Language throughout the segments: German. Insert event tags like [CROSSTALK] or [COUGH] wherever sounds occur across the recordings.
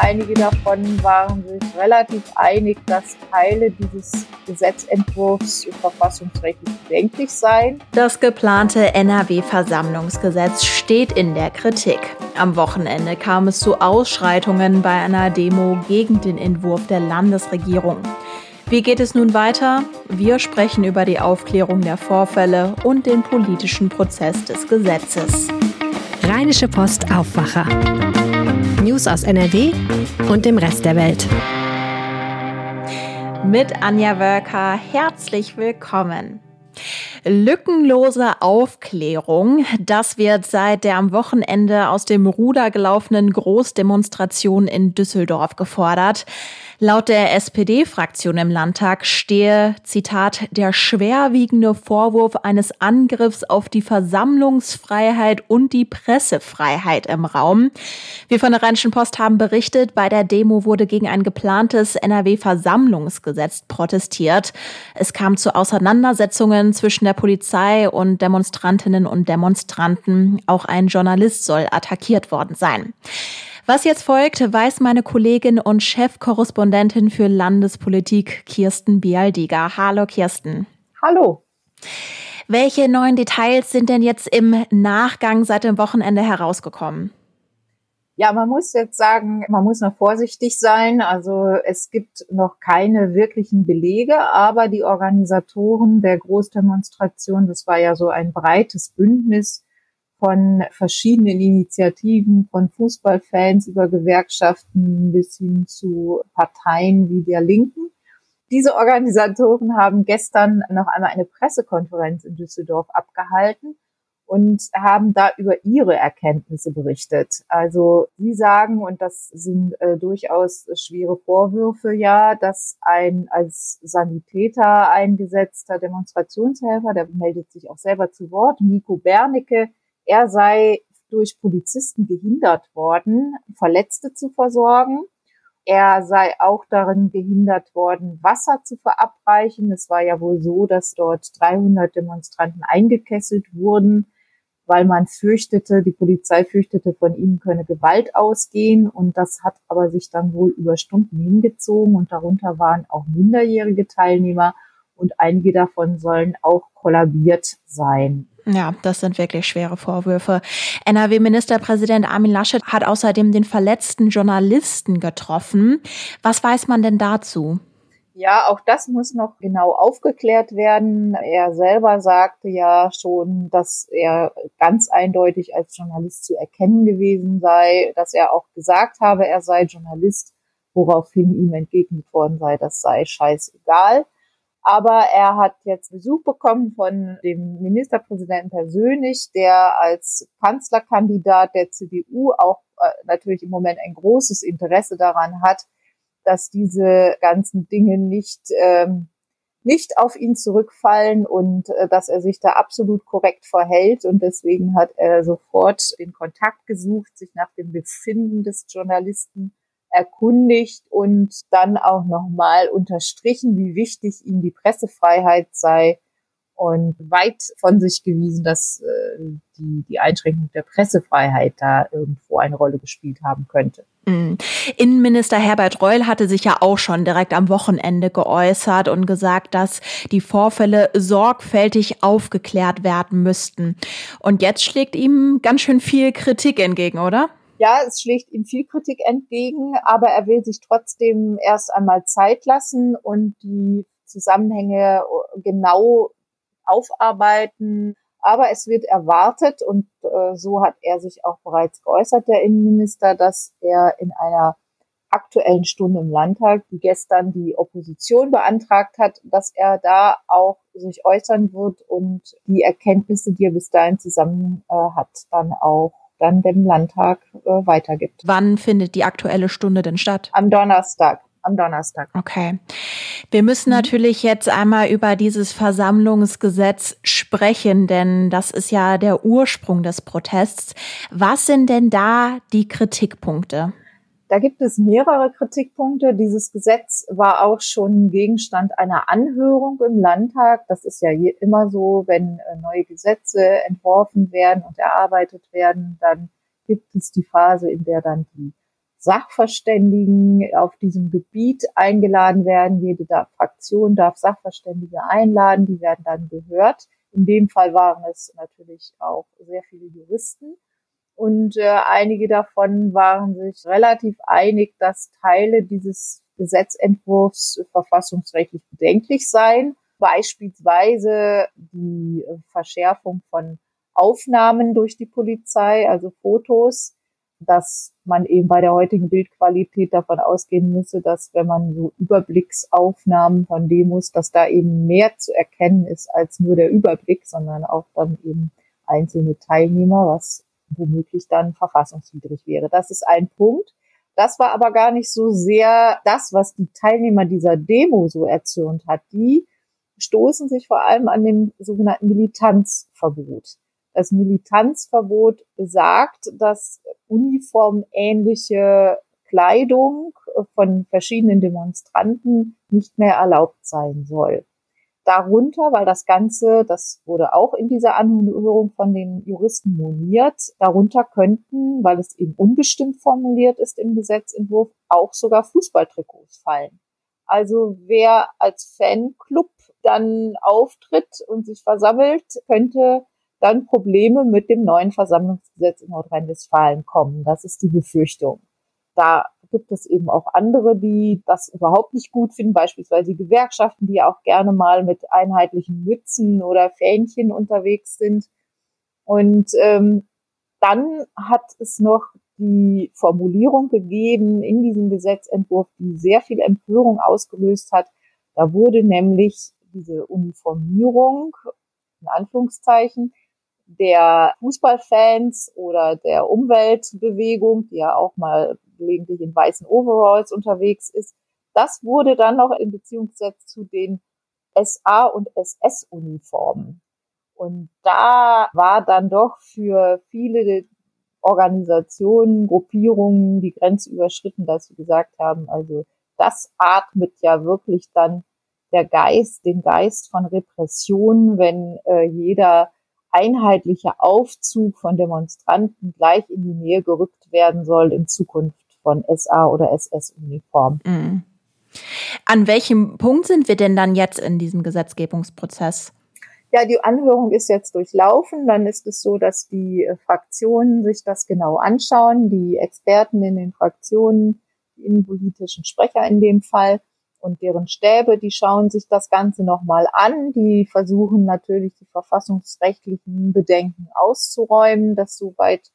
Einige davon waren sich relativ einig, dass Teile dieses Gesetzentwurfs verfassungsrechtlich bedenklich seien. Das geplante NRW-Versammlungsgesetz steht in der Kritik. Am Wochenende kam es zu Ausschreitungen bei einer Demo gegen den Entwurf der Landesregierung. Wie geht es nun weiter? Wir sprechen über die Aufklärung der Vorfälle und den politischen Prozess des Gesetzes. Rheinische Post Aufwacher. News aus NRW und dem Rest der Welt. Mit Anja Wölker herzlich willkommen. Lückenlose Aufklärung, das wird seit der am Wochenende aus dem Ruder gelaufenen Großdemonstration in Düsseldorf gefordert. Laut der SPD-Fraktion im Landtag stehe, Zitat, der schwerwiegende Vorwurf eines Angriffs auf die Versammlungsfreiheit und die Pressefreiheit im Raum. Wir von der Rheinischen Post haben berichtet, bei der Demo wurde gegen ein geplantes NRW-Versammlungsgesetz protestiert. Es kam zu Auseinandersetzungen zwischen der Polizei und Demonstrantinnen und Demonstranten. Auch ein Journalist soll attackiert worden sein. Was jetzt folgt, weiß meine Kollegin und Chefkorrespondentin für Landespolitik Kirsten Bialdiger. Hallo Kirsten. Hallo. Welche neuen Details sind denn jetzt im Nachgang seit dem Wochenende herausgekommen? Ja, man muss jetzt sagen, man muss noch vorsichtig sein. Also es gibt noch keine wirklichen Belege, aber die Organisatoren der Großdemonstration, das war ja so ein breites Bündnis von verschiedenen Initiativen, von Fußballfans über Gewerkschaften bis hin zu Parteien wie der Linken. Diese Organisatoren haben gestern noch einmal eine Pressekonferenz in Düsseldorf abgehalten und haben da über ihre Erkenntnisse berichtet. Also sie sagen, und das sind äh, durchaus schwere Vorwürfe, ja, dass ein als Sanitäter eingesetzter Demonstrationshelfer, der meldet sich auch selber zu Wort, Nico Bernicke, er sei durch Polizisten gehindert worden, Verletzte zu versorgen. Er sei auch darin gehindert worden, Wasser zu verabreichen. Es war ja wohl so, dass dort 300 Demonstranten eingekesselt wurden, weil man fürchtete, die Polizei fürchtete, von ihnen könne Gewalt ausgehen. Und das hat aber sich dann wohl über Stunden hingezogen. Und darunter waren auch minderjährige Teilnehmer. Und einige davon sollen auch kollabiert sein. Ja, das sind wirklich schwere Vorwürfe. NRW-Ministerpräsident Armin Laschet hat außerdem den verletzten Journalisten getroffen. Was weiß man denn dazu? Ja, auch das muss noch genau aufgeklärt werden. Er selber sagte ja schon, dass er ganz eindeutig als Journalist zu erkennen gewesen sei, dass er auch gesagt habe, er sei Journalist, woraufhin ihm entgegnet worden sei, das sei scheißegal. Aber er hat jetzt Besuch bekommen von dem Ministerpräsidenten persönlich, der als Kanzlerkandidat der CDU auch äh, natürlich im Moment ein großes Interesse daran hat, dass diese ganzen Dinge nicht ähm, nicht auf ihn zurückfallen und äh, dass er sich da absolut korrekt verhält. Und deswegen hat er sofort den Kontakt gesucht, sich nach dem Befinden des Journalisten erkundigt und dann auch nochmal unterstrichen, wie wichtig ihm die Pressefreiheit sei und weit von sich gewiesen, dass äh, die, die Einschränkung der Pressefreiheit da irgendwo eine Rolle gespielt haben könnte. Mhm. Innenminister Herbert Reul hatte sich ja auch schon direkt am Wochenende geäußert und gesagt, dass die Vorfälle sorgfältig aufgeklärt werden müssten. Und jetzt schlägt ihm ganz schön viel Kritik entgegen, oder? Ja, es schlägt ihm viel Kritik entgegen, aber er will sich trotzdem erst einmal Zeit lassen und die Zusammenhänge genau aufarbeiten. Aber es wird erwartet, und äh, so hat er sich auch bereits geäußert, der Innenminister, dass er in einer aktuellen Stunde im Landtag, die gestern die Opposition beantragt hat, dass er da auch sich äußern wird und die Erkenntnisse, die er bis dahin zusammen äh, hat, dann auch dann dem Landtag äh, weitergibt. Wann findet die aktuelle Stunde denn statt? Am Donnerstag. Am Donnerstag. Okay. Wir müssen mhm. natürlich jetzt einmal über dieses Versammlungsgesetz sprechen, denn das ist ja der Ursprung des Protests. Was sind denn da die Kritikpunkte? Da gibt es mehrere Kritikpunkte. Dieses Gesetz war auch schon Gegenstand einer Anhörung im Landtag. Das ist ja immer so, wenn äh, neue Gesetze entworfen werden und erarbeitet werden, dann gibt es die Phase, in der dann die Sachverständigen auf diesem Gebiet eingeladen werden. Jede Fraktion darf Sachverständige einladen, die werden dann gehört. In dem Fall waren es natürlich auch sehr viele Juristen. Und äh, einige davon waren sich relativ einig, dass Teile dieses Gesetzentwurfs verfassungsrechtlich bedenklich seien. Beispielsweise die Verschärfung von Aufnahmen durch die Polizei, also Fotos, dass man eben bei der heutigen Bildqualität davon ausgehen müsse, dass wenn man so Überblicksaufnahmen von Demos, dass da eben mehr zu erkennen ist als nur der Überblick, sondern auch dann eben einzelne Teilnehmer, was womöglich dann verfassungswidrig wäre. Das ist ein Punkt. Das war aber gar nicht so sehr das, was die Teilnehmer dieser Demo so erzürnt hat. Die stoßen sich vor allem an dem sogenannten Militanzverbot. Das Militanzverbot besagt, dass uniformähnliche Kleidung von verschiedenen Demonstranten nicht mehr erlaubt sein soll. Darunter, weil das Ganze, das wurde auch in dieser Anhörung von den Juristen moniert, darunter könnten, weil es eben unbestimmt formuliert ist im Gesetzentwurf, auch sogar Fußballtrikots fallen. Also wer als Fanclub dann auftritt und sich versammelt, könnte dann Probleme mit dem neuen Versammlungsgesetz in Nordrhein-Westfalen kommen. Das ist die Befürchtung. Da gibt es eben auch andere, die das überhaupt nicht gut finden, beispielsweise Gewerkschaften, die auch gerne mal mit einheitlichen Mützen oder Fähnchen unterwegs sind. Und ähm, dann hat es noch die Formulierung gegeben in diesem Gesetzentwurf, die sehr viel Empörung ausgelöst hat. Da wurde nämlich diese Uniformierung, in Anführungszeichen, der Fußballfans oder der Umweltbewegung, die ja auch mal gelegentlich in weißen Overalls unterwegs ist, das wurde dann noch in Beziehung gesetzt zu den SA- und SS-Uniformen. Und da war dann doch für viele Organisationen, Gruppierungen die Grenze überschritten, dass sie gesagt haben, also das atmet ja wirklich dann der Geist, den Geist von Repression, wenn äh, jeder einheitliche Aufzug von Demonstranten gleich in die Nähe gerückt werden soll in Zukunft von SA oder SS-Uniform. Mhm. An welchem Punkt sind wir denn dann jetzt in diesem Gesetzgebungsprozess? Ja, die Anhörung ist jetzt durchlaufen. Dann ist es so, dass die äh, Fraktionen sich das genau anschauen, die Experten in den Fraktionen, die innenpolitischen Sprecher in dem Fall und deren Stäbe, die schauen sich das Ganze nochmal an. Die versuchen natürlich die verfassungsrechtlichen Bedenken auszuräumen, das soweit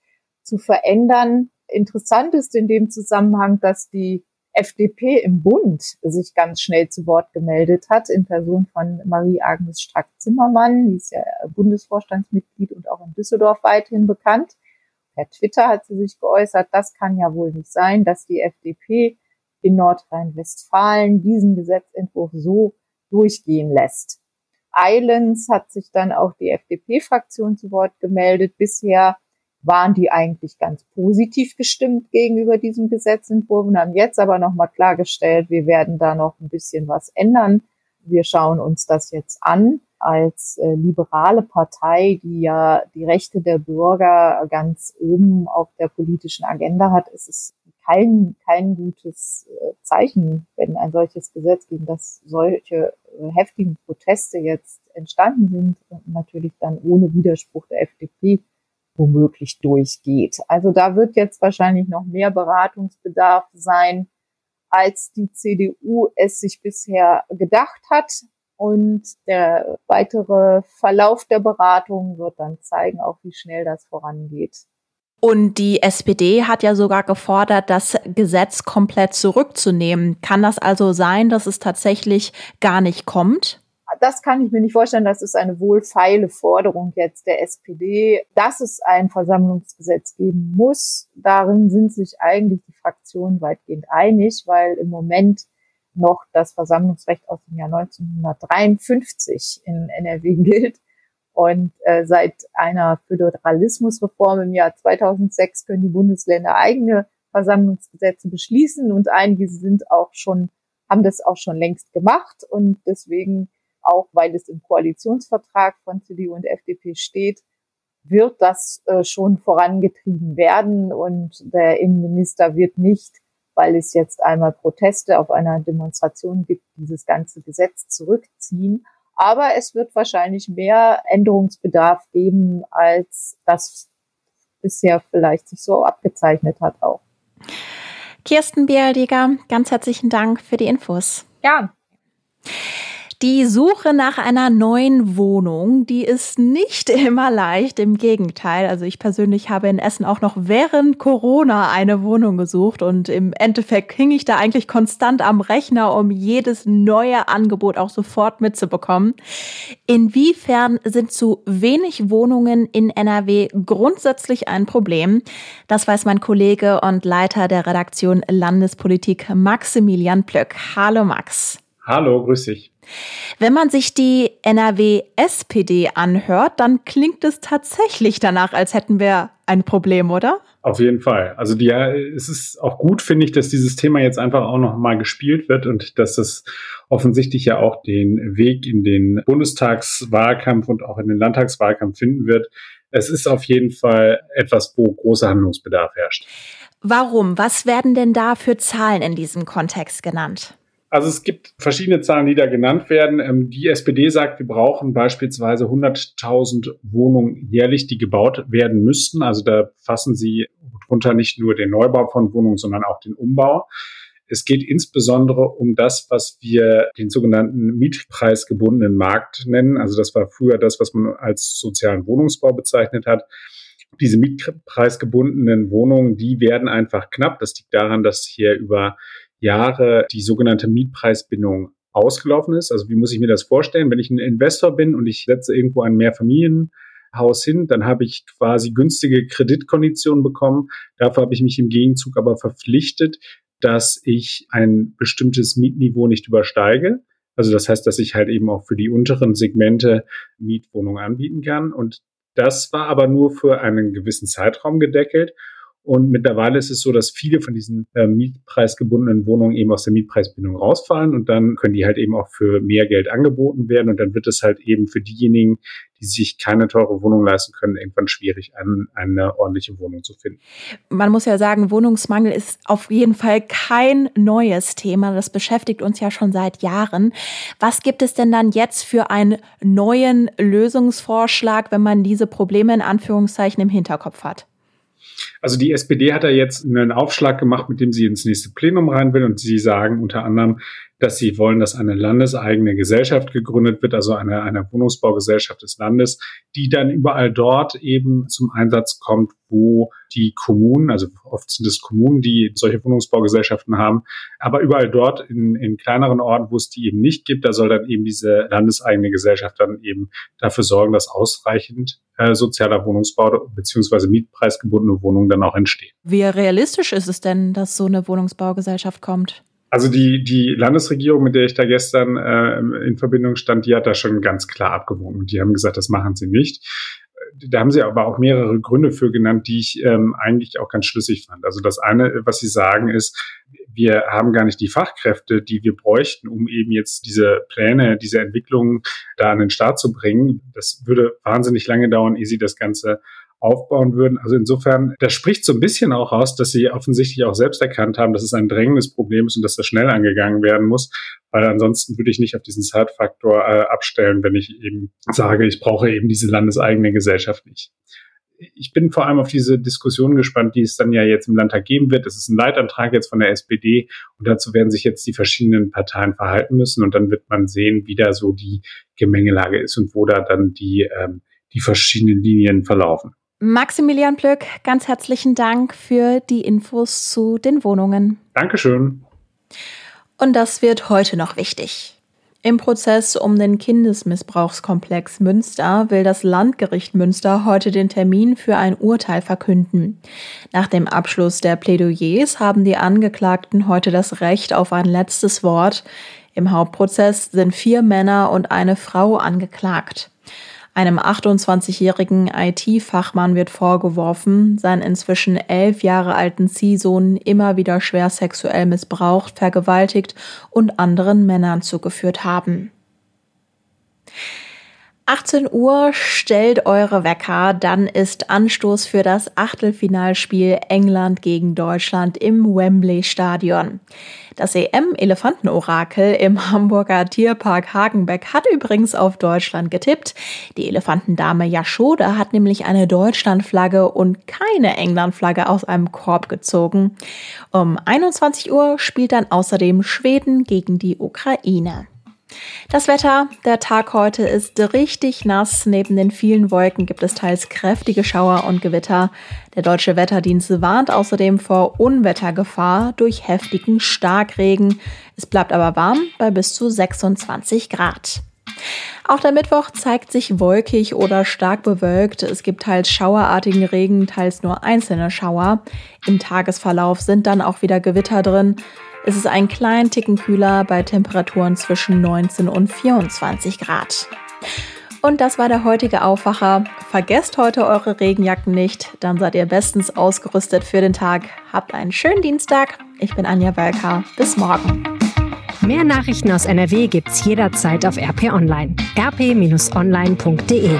zu verändern. Interessant ist in dem Zusammenhang, dass die FDP im Bund sich ganz schnell zu Wort gemeldet hat, in Person von Marie-Agnes Strack-Zimmermann, die ist ja Bundesvorstandsmitglied und auch in Düsseldorf weithin bekannt. Per Twitter hat sie sich geäußert, das kann ja wohl nicht sein, dass die FDP in Nordrhein-Westfalen diesen Gesetzentwurf so durchgehen lässt. Eilends hat sich dann auch die FDP-Fraktion zu Wort gemeldet. Bisher waren die eigentlich ganz positiv gestimmt gegenüber diesem Gesetzentwurf und haben jetzt aber nochmal klargestellt, wir werden da noch ein bisschen was ändern. Wir schauen uns das jetzt an als äh, liberale Partei, die ja die Rechte der Bürger ganz oben auf der politischen Agenda hat, ist es kein, kein gutes äh, Zeichen, wenn ein solches Gesetz gegen das solche äh, heftigen Proteste jetzt entstanden sind und natürlich dann ohne Widerspruch der FDP womöglich durchgeht. Also da wird jetzt wahrscheinlich noch mehr Beratungsbedarf sein, als die CDU es sich bisher gedacht hat. Und der weitere Verlauf der Beratung wird dann zeigen, auch wie schnell das vorangeht. Und die SPD hat ja sogar gefordert, das Gesetz komplett zurückzunehmen. Kann das also sein, dass es tatsächlich gar nicht kommt? Das kann ich mir nicht vorstellen. Das ist eine wohlfeile Forderung jetzt der SPD, dass es ein Versammlungsgesetz geben muss. Darin sind sich eigentlich die Fraktionen weitgehend einig, weil im Moment noch das Versammlungsrecht aus dem Jahr 1953 in NRW [LAUGHS] gilt. Und äh, seit einer Föderalismusreform im Jahr 2006 können die Bundesländer eigene Versammlungsgesetze beschließen und einige sind auch schon, haben das auch schon längst gemacht und deswegen auch, weil es im Koalitionsvertrag von CDU und FDP steht, wird das äh, schon vorangetrieben werden und der Innenminister wird nicht, weil es jetzt einmal Proteste auf einer Demonstration gibt, dieses ganze Gesetz zurückziehen. Aber es wird wahrscheinlich mehr Änderungsbedarf geben, als das bisher vielleicht sich so abgezeichnet hat auch. Kirsten Bialdiger, ganz herzlichen Dank für die Infos. Ja. Die Suche nach einer neuen Wohnung, die ist nicht [LAUGHS] immer leicht. Im Gegenteil. Also ich persönlich habe in Essen auch noch während Corona eine Wohnung gesucht und im Endeffekt hing ich da eigentlich konstant am Rechner, um jedes neue Angebot auch sofort mitzubekommen. Inwiefern sind zu wenig Wohnungen in NRW grundsätzlich ein Problem? Das weiß mein Kollege und Leiter der Redaktion Landespolitik Maximilian Plöck. Hallo Max. Hallo, grüß dich. Wenn man sich die NRW-SPD anhört, dann klingt es tatsächlich danach, als hätten wir ein Problem, oder? Auf jeden Fall. Also die, es ist auch gut, finde ich, dass dieses Thema jetzt einfach auch noch mal gespielt wird und dass es offensichtlich ja auch den Weg in den Bundestagswahlkampf und auch in den Landtagswahlkampf finden wird. Es ist auf jeden Fall etwas, wo großer Handlungsbedarf herrscht. Warum? Was werden denn da für Zahlen in diesem Kontext genannt? Also es gibt verschiedene Zahlen, die da genannt werden. Ähm, die SPD sagt, wir brauchen beispielsweise 100.000 Wohnungen jährlich, die gebaut werden müssten. Also da fassen sie drunter nicht nur den Neubau von Wohnungen, sondern auch den Umbau. Es geht insbesondere um das, was wir den sogenannten mietpreisgebundenen Markt nennen. Also das war früher das, was man als sozialen Wohnungsbau bezeichnet hat. Diese mietpreisgebundenen Wohnungen, die werden einfach knapp. Das liegt daran, dass hier über Jahre die sogenannte Mietpreisbindung ausgelaufen ist. Also wie muss ich mir das vorstellen? Wenn ich ein Investor bin und ich setze irgendwo ein Mehrfamilienhaus hin, dann habe ich quasi günstige Kreditkonditionen bekommen. Dafür habe ich mich im Gegenzug aber verpflichtet, dass ich ein bestimmtes Mietniveau nicht übersteige. Also das heißt, dass ich halt eben auch für die unteren Segmente Mietwohnungen anbieten kann. Und das war aber nur für einen gewissen Zeitraum gedeckelt. Und mittlerweile ist es so, dass viele von diesen äh, mietpreisgebundenen Wohnungen eben aus der Mietpreisbindung rausfallen und dann können die halt eben auch für mehr Geld angeboten werden und dann wird es halt eben für diejenigen, die sich keine teure Wohnung leisten können, irgendwann schwierig, ein, eine ordentliche Wohnung zu finden. Man muss ja sagen, Wohnungsmangel ist auf jeden Fall kein neues Thema. Das beschäftigt uns ja schon seit Jahren. Was gibt es denn dann jetzt für einen neuen Lösungsvorschlag, wenn man diese Probleme in Anführungszeichen im Hinterkopf hat? Also die SPD hat da jetzt einen Aufschlag gemacht, mit dem sie ins nächste Plenum rein will. Und sie sagen unter anderem, dass sie wollen, dass eine landeseigene Gesellschaft gegründet wird, also eine, eine Wohnungsbaugesellschaft des Landes, die dann überall dort eben zum Einsatz kommt, wo die Kommunen, also oft sind es Kommunen, die solche Wohnungsbaugesellschaften haben, aber überall dort in, in kleineren Orten, wo es die eben nicht gibt, da soll dann eben diese landeseigene Gesellschaft dann eben dafür sorgen, dass ausreichend äh, sozialer Wohnungsbau beziehungsweise mietpreisgebundene Wohnungen dann auch entstehen. Wie realistisch ist es denn, dass so eine Wohnungsbaugesellschaft kommt? Also die, die Landesregierung, mit der ich da gestern äh, in Verbindung stand, die hat da schon ganz klar abgewogen. Die haben gesagt, das machen sie nicht. Da haben sie aber auch mehrere Gründe für genannt, die ich ähm, eigentlich auch ganz schlüssig fand. Also das eine, was sie sagen, ist, wir haben gar nicht die Fachkräfte, die wir bräuchten, um eben jetzt diese Pläne, diese Entwicklungen da an den Start zu bringen. Das würde wahnsinnig lange dauern, ehe sie das Ganze aufbauen würden. Also insofern, das spricht so ein bisschen auch aus, dass sie offensichtlich auch selbst erkannt haben, dass es ein drängendes Problem ist und dass das schnell angegangen werden muss, weil ansonsten würde ich nicht auf diesen Zeitfaktor äh, abstellen, wenn ich eben sage, ich brauche eben diese landeseigene Gesellschaft nicht. Ich bin vor allem auf diese Diskussion gespannt, die es dann ja jetzt im Landtag geben wird. Es ist ein Leitantrag jetzt von der SPD und dazu werden sich jetzt die verschiedenen Parteien verhalten müssen und dann wird man sehen, wie da so die Gemengelage ist und wo da dann die, ähm, die verschiedenen Linien verlaufen. Maximilian Plöck, ganz herzlichen Dank für die Infos zu den Wohnungen. Dankeschön. Und das wird heute noch wichtig. Im Prozess um den Kindesmissbrauchskomplex Münster will das Landgericht Münster heute den Termin für ein Urteil verkünden. Nach dem Abschluss der Plädoyers haben die Angeklagten heute das Recht auf ein letztes Wort. Im Hauptprozess sind vier Männer und eine Frau angeklagt. Einem 28-jährigen IT-Fachmann wird vorgeworfen, seinen inzwischen elf Jahre alten Ziehsohn immer wieder schwer sexuell missbraucht, vergewaltigt und anderen Männern zugeführt haben. 18 Uhr stellt eure Wecker, dann ist Anstoß für das Achtelfinalspiel England gegen Deutschland im Wembley Stadion. Das EM-Elefantenorakel im Hamburger Tierpark Hagenbeck hat übrigens auf Deutschland getippt. Die Elefantendame Yashoda hat nämlich eine Deutschlandflagge und keine Englandflagge aus einem Korb gezogen. Um 21 Uhr spielt dann außerdem Schweden gegen die Ukraine. Das Wetter, der Tag heute ist richtig nass. Neben den vielen Wolken gibt es teils kräftige Schauer und Gewitter. Der deutsche Wetterdienst warnt außerdem vor Unwettergefahr durch heftigen Starkregen. Es bleibt aber warm bei bis zu 26 Grad. Auch der Mittwoch zeigt sich wolkig oder stark bewölkt. Es gibt teils schauerartigen Regen, teils nur einzelne Schauer. Im Tagesverlauf sind dann auch wieder Gewitter drin. Es ist ein kleinen Ticken kühler bei Temperaturen zwischen 19 und 24 Grad. Und das war der heutige Aufwacher. Vergesst heute eure Regenjacken nicht, dann seid ihr bestens ausgerüstet für den Tag. Habt einen schönen Dienstag. Ich bin Anja Welka. Bis morgen. Mehr Nachrichten aus NRW gibt's jederzeit auf RP Online. rp-online.de